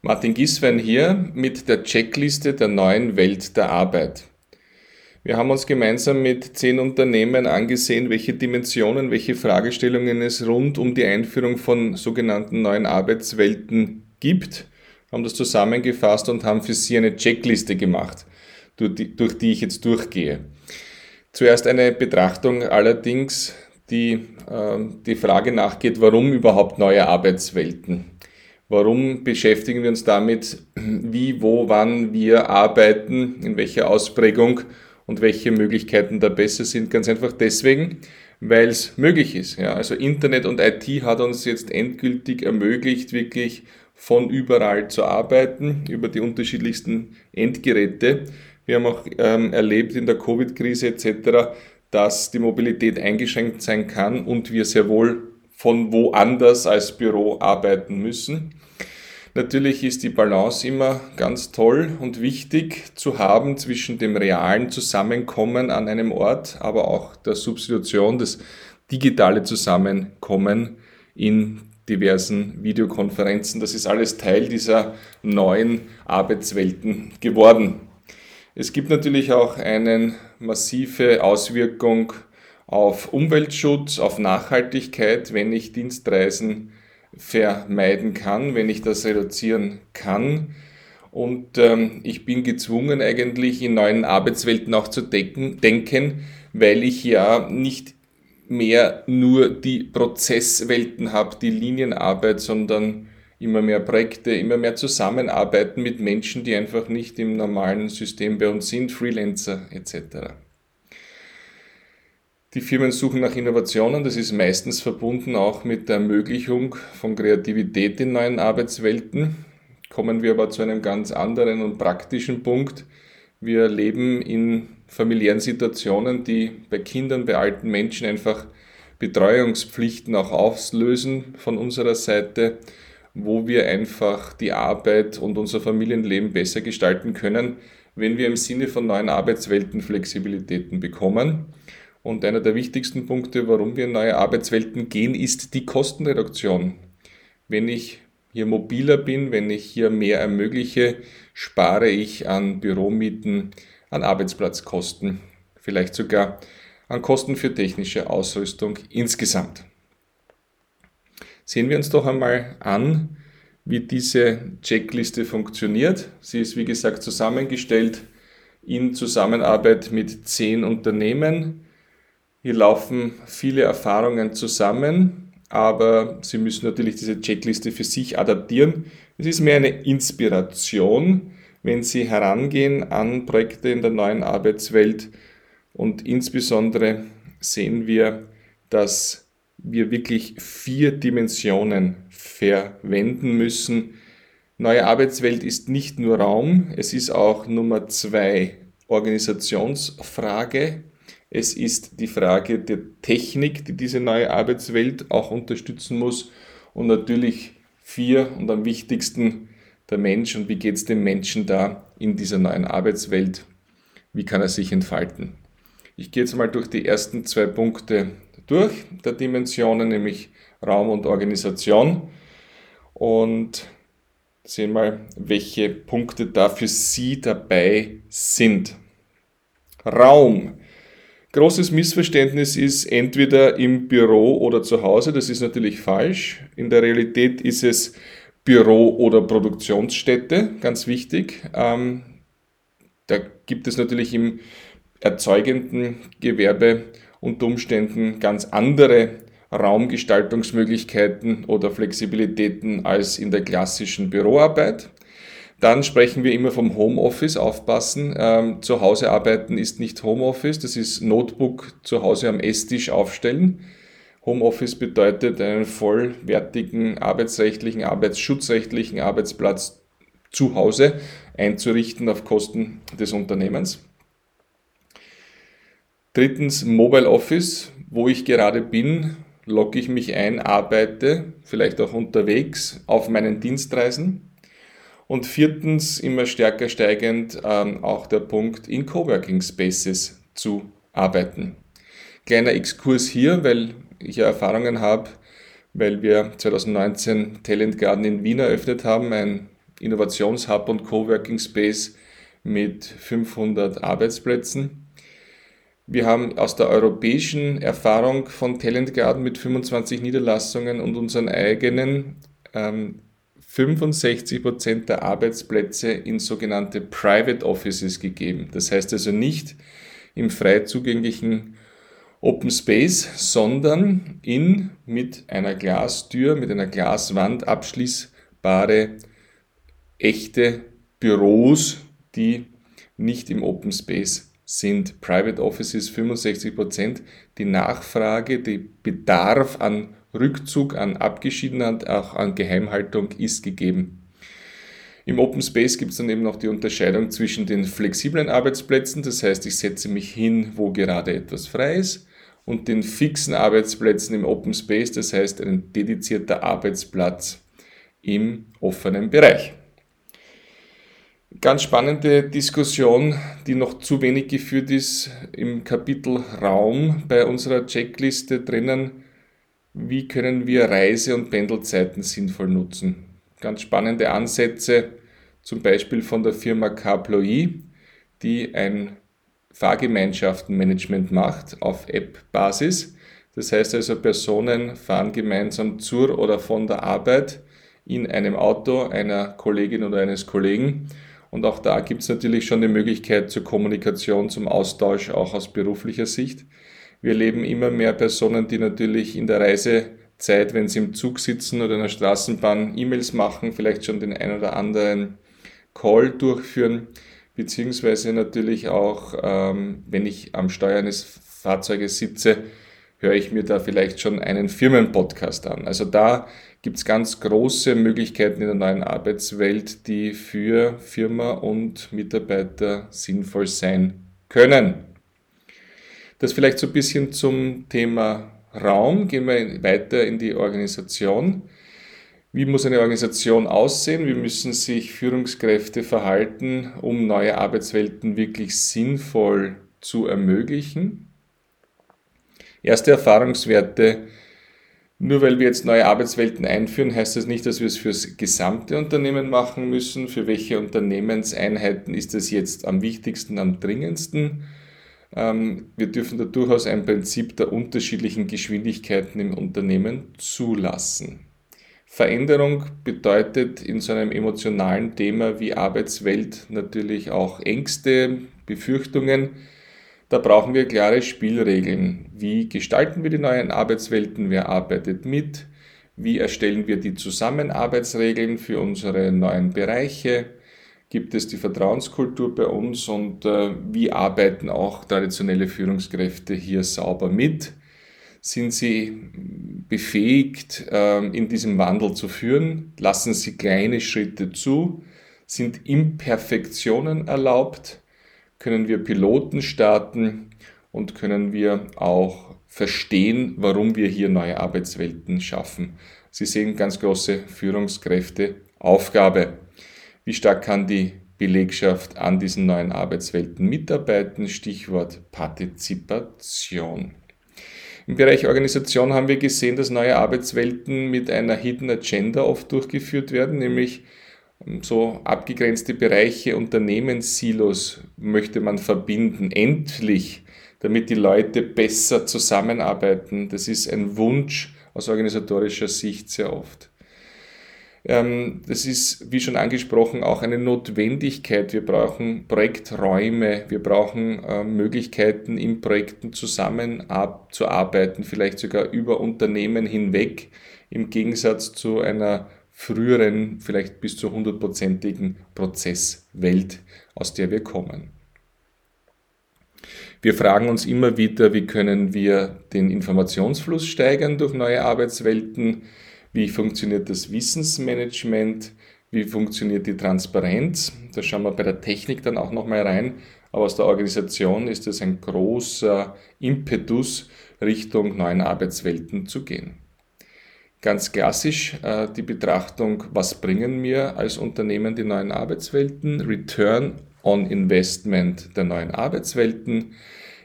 Martin Giswein hier mit der Checkliste der neuen Welt der Arbeit. Wir haben uns gemeinsam mit zehn Unternehmen angesehen, welche Dimensionen, welche Fragestellungen es rund um die Einführung von sogenannten neuen Arbeitswelten gibt, haben das zusammengefasst und haben für Sie eine Checkliste gemacht, durch die, durch die ich jetzt durchgehe. Zuerst eine Betrachtung allerdings, die äh, die Frage nachgeht, warum überhaupt neue Arbeitswelten? Warum beschäftigen wir uns damit, wie, wo, wann wir arbeiten, in welcher Ausprägung und welche Möglichkeiten da besser sind? Ganz einfach deswegen, weil es möglich ist. Ja, also Internet und IT hat uns jetzt endgültig ermöglicht, wirklich von überall zu arbeiten, über die unterschiedlichsten Endgeräte. Wir haben auch ähm, erlebt in der Covid-Krise etc., dass die Mobilität eingeschränkt sein kann und wir sehr wohl von woanders als Büro arbeiten müssen. Natürlich ist die Balance immer ganz toll und wichtig zu haben zwischen dem realen Zusammenkommen an einem Ort, aber auch der Substitution, das digitale Zusammenkommen in diversen Videokonferenzen. Das ist alles Teil dieser neuen Arbeitswelten geworden. Es gibt natürlich auch eine massive Auswirkung auf Umweltschutz, auf Nachhaltigkeit, wenn ich Dienstreisen vermeiden kann, wenn ich das reduzieren kann. Und ähm, ich bin gezwungen, eigentlich in neuen Arbeitswelten auch zu decken, denken, weil ich ja nicht mehr nur die Prozesswelten habe, die Linienarbeit, sondern immer mehr Projekte, immer mehr Zusammenarbeiten mit Menschen, die einfach nicht im normalen System bei uns sind, Freelancer etc. Die Firmen suchen nach Innovationen, das ist meistens verbunden auch mit der Ermöglichung von Kreativität in neuen Arbeitswelten. Kommen wir aber zu einem ganz anderen und praktischen Punkt. Wir leben in familiären Situationen, die bei Kindern, bei alten Menschen einfach Betreuungspflichten auch auslösen von unserer Seite, wo wir einfach die Arbeit und unser Familienleben besser gestalten können, wenn wir im Sinne von neuen Arbeitswelten Flexibilitäten bekommen. Und einer der wichtigsten Punkte, warum wir in neue Arbeitswelten gehen, ist die Kostenreduktion. Wenn ich hier mobiler bin, wenn ich hier mehr ermögliche, spare ich an Büromieten, an Arbeitsplatzkosten, vielleicht sogar an Kosten für technische Ausrüstung insgesamt. Sehen wir uns doch einmal an, wie diese Checkliste funktioniert. Sie ist, wie gesagt, zusammengestellt in Zusammenarbeit mit zehn Unternehmen hier laufen viele Erfahrungen zusammen, aber Sie müssen natürlich diese Checkliste für sich adaptieren. Es ist mehr eine Inspiration, wenn Sie herangehen an Projekte in der neuen Arbeitswelt und insbesondere sehen wir, dass wir wirklich vier Dimensionen verwenden müssen. Neue Arbeitswelt ist nicht nur Raum, es ist auch Nummer zwei Organisationsfrage. Es ist die Frage der Technik, die diese neue Arbeitswelt auch unterstützen muss. Und natürlich vier und am wichtigsten der Mensch und wie geht es dem Menschen da in dieser neuen Arbeitswelt? Wie kann er sich entfalten? Ich gehe jetzt mal durch die ersten zwei Punkte durch der Dimensionen, nämlich Raum und Organisation. Und sehen mal, welche Punkte da für Sie dabei sind. Raum. Großes Missverständnis ist entweder im Büro oder zu Hause. Das ist natürlich falsch. In der Realität ist es Büro oder Produktionsstätte, ganz wichtig. Ähm, da gibt es natürlich im erzeugenden Gewerbe unter Umständen ganz andere Raumgestaltungsmöglichkeiten oder Flexibilitäten als in der klassischen Büroarbeit. Dann sprechen wir immer vom Homeoffice, aufpassen. Ähm, zu Hause arbeiten ist nicht Homeoffice, das ist Notebook zu Hause am Esstisch aufstellen. Homeoffice bedeutet einen vollwertigen arbeitsrechtlichen, arbeitsschutzrechtlichen Arbeitsplatz zu Hause einzurichten auf Kosten des Unternehmens. Drittens Mobile Office, wo ich gerade bin, logge ich mich ein, arbeite, vielleicht auch unterwegs auf meinen Dienstreisen. Und viertens, immer stärker steigend, ähm, auch der Punkt, in Coworking Spaces zu arbeiten. Kleiner Exkurs hier, weil ich ja Erfahrungen habe, weil wir 2019 Talent Garden in Wien eröffnet haben, ein Innovationshub und Coworking Space mit 500 Arbeitsplätzen. Wir haben aus der europäischen Erfahrung von Talent Garden mit 25 Niederlassungen und unseren eigenen ähm, 65 Prozent der Arbeitsplätze in sogenannte Private Offices gegeben. Das heißt also nicht im frei zugänglichen Open Space, sondern in mit einer Glastür, mit einer Glaswand abschließbare echte Büros, die nicht im Open Space sind. Private Offices 65 Prozent. Die Nachfrage, der Bedarf an Rückzug, an Abgeschiedenheit, auch an Geheimhaltung ist gegeben. Im Open Space gibt es dann eben noch die Unterscheidung zwischen den flexiblen Arbeitsplätzen, das heißt, ich setze mich hin, wo gerade etwas frei ist, und den fixen Arbeitsplätzen im Open Space, das heißt ein dedizierter Arbeitsplatz im offenen Bereich. Ganz spannende Diskussion, die noch zu wenig geführt ist im Kapitel Raum bei unserer Checkliste drinnen wie können wir Reise- und Pendelzeiten sinnvoll nutzen. Ganz spannende Ansätze, zum Beispiel von der Firma Caploy, die ein Fahrgemeinschaftenmanagement macht auf App-Basis. Das heißt also, Personen fahren gemeinsam zur oder von der Arbeit in einem Auto einer Kollegin oder eines Kollegen. Und auch da gibt es natürlich schon die Möglichkeit zur Kommunikation, zum Austausch, auch aus beruflicher Sicht. Wir erleben immer mehr Personen, die natürlich in der Reisezeit, wenn sie im Zug sitzen oder in der Straßenbahn E-Mails machen, vielleicht schon den ein oder anderen Call durchführen, beziehungsweise natürlich auch, ähm, wenn ich am Steuer eines Fahrzeuges sitze, höre ich mir da vielleicht schon einen Firmenpodcast an. Also da gibt es ganz große Möglichkeiten in der neuen Arbeitswelt, die für Firma und Mitarbeiter sinnvoll sein können. Das vielleicht so ein bisschen zum Thema Raum. Gehen wir weiter in die Organisation. Wie muss eine Organisation aussehen? Wie müssen sich Führungskräfte verhalten, um neue Arbeitswelten wirklich sinnvoll zu ermöglichen? Erste Erfahrungswerte. Nur weil wir jetzt neue Arbeitswelten einführen, heißt das nicht, dass wir es fürs gesamte Unternehmen machen müssen. Für welche Unternehmenseinheiten ist es jetzt am wichtigsten, am dringendsten? Ähm, wir dürfen da durchaus ein Prinzip der unterschiedlichen Geschwindigkeiten im Unternehmen zulassen. Veränderung bedeutet in so einem emotionalen Thema wie Arbeitswelt natürlich auch Ängste, Befürchtungen. Da brauchen wir klare Spielregeln. Wie gestalten wir die neuen Arbeitswelten? Wer arbeitet mit? Wie erstellen wir die Zusammenarbeitsregeln für unsere neuen Bereiche? Gibt es die Vertrauenskultur bei uns und äh, wie arbeiten auch traditionelle Führungskräfte hier sauber mit? Sind sie befähigt, äh, in diesem Wandel zu führen? Lassen sie kleine Schritte zu? Sind Imperfektionen erlaubt? Können wir Piloten starten und können wir auch verstehen, warum wir hier neue Arbeitswelten schaffen? Sie sehen ganz große Führungskräfte Aufgabe. Wie stark kann die Belegschaft an diesen neuen Arbeitswelten mitarbeiten? Stichwort Partizipation. Im Bereich Organisation haben wir gesehen, dass neue Arbeitswelten mit einer Hidden Agenda oft durchgeführt werden, nämlich ähm, so abgegrenzte Bereiche, Unternehmenssilos möchte man verbinden, endlich, damit die Leute besser zusammenarbeiten. Das ist ein Wunsch aus organisatorischer Sicht sehr oft. Ähm, das ist, wie schon angesprochen, auch eine Notwendigkeit. Wir brauchen Projekträume, wir brauchen äh, Möglichkeiten, in Projekten zusammenzuarbeiten, vielleicht sogar über Unternehmen hinweg, im Gegensatz zu einer früheren, vielleicht bis zu hundertprozentigen Prozesswelt, aus der wir kommen. Wir fragen uns immer wieder, wie können wir den Informationsfluss steigern durch neue Arbeitswelten wie funktioniert das Wissensmanagement, wie funktioniert die Transparenz. Da schauen wir bei der Technik dann auch nochmal rein. Aber aus der Organisation ist es ein großer Impetus, Richtung neuen Arbeitswelten zu gehen. Ganz klassisch äh, die Betrachtung, was bringen mir als Unternehmen die neuen Arbeitswelten? Return on Investment der neuen Arbeitswelten.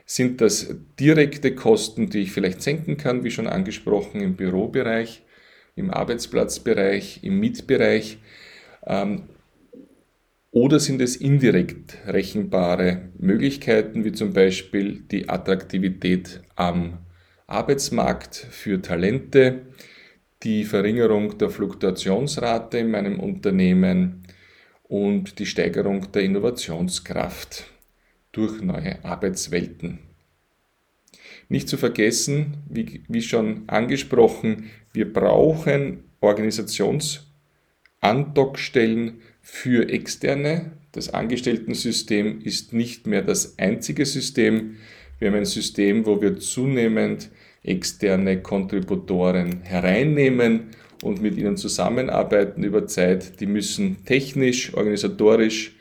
Sind das direkte Kosten, die ich vielleicht senken kann, wie schon angesprochen im Bürobereich? Im Arbeitsplatzbereich, im Mietbereich? Ähm, Oder sind es indirekt rechenbare Möglichkeiten, wie zum Beispiel die Attraktivität am Arbeitsmarkt für Talente, die Verringerung der Fluktuationsrate in meinem Unternehmen und die Steigerung der Innovationskraft durch neue Arbeitswelten. Nicht zu vergessen, wie, wie schon angesprochen, wir brauchen Organisationsandockstellen für Externe. Das Angestellten-System ist nicht mehr das einzige System. Wir haben ein System, wo wir zunehmend externe Kontributoren hereinnehmen und mit ihnen zusammenarbeiten über Zeit. Die müssen technisch, organisatorisch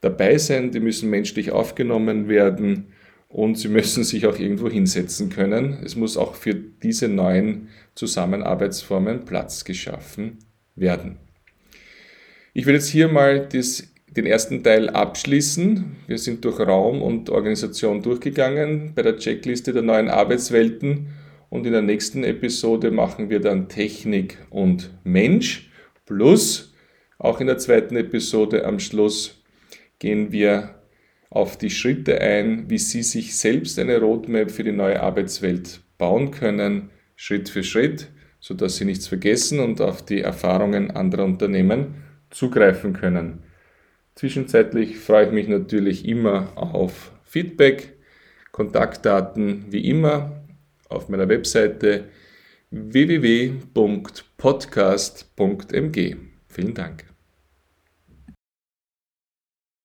dabei sein, die müssen menschlich aufgenommen werden und sie müssen sich auch irgendwo hinsetzen können. Es muss auch für diese neuen Zusammenarbeitsformen Platz geschaffen werden. Ich will jetzt hier mal das, den ersten Teil abschließen. Wir sind durch Raum und Organisation durchgegangen bei der Checkliste der neuen Arbeitswelten und in der nächsten Episode machen wir dann Technik und Mensch plus auch in der zweiten Episode am Schluss gehen wir auf die Schritte ein, wie Sie sich selbst eine Roadmap für die neue Arbeitswelt bauen können, Schritt für Schritt, sodass Sie nichts vergessen und auf die Erfahrungen anderer Unternehmen zugreifen können. Zwischenzeitlich freue ich mich natürlich immer auf Feedback, Kontaktdaten wie immer auf meiner Webseite www.podcast.mg. Vielen Dank.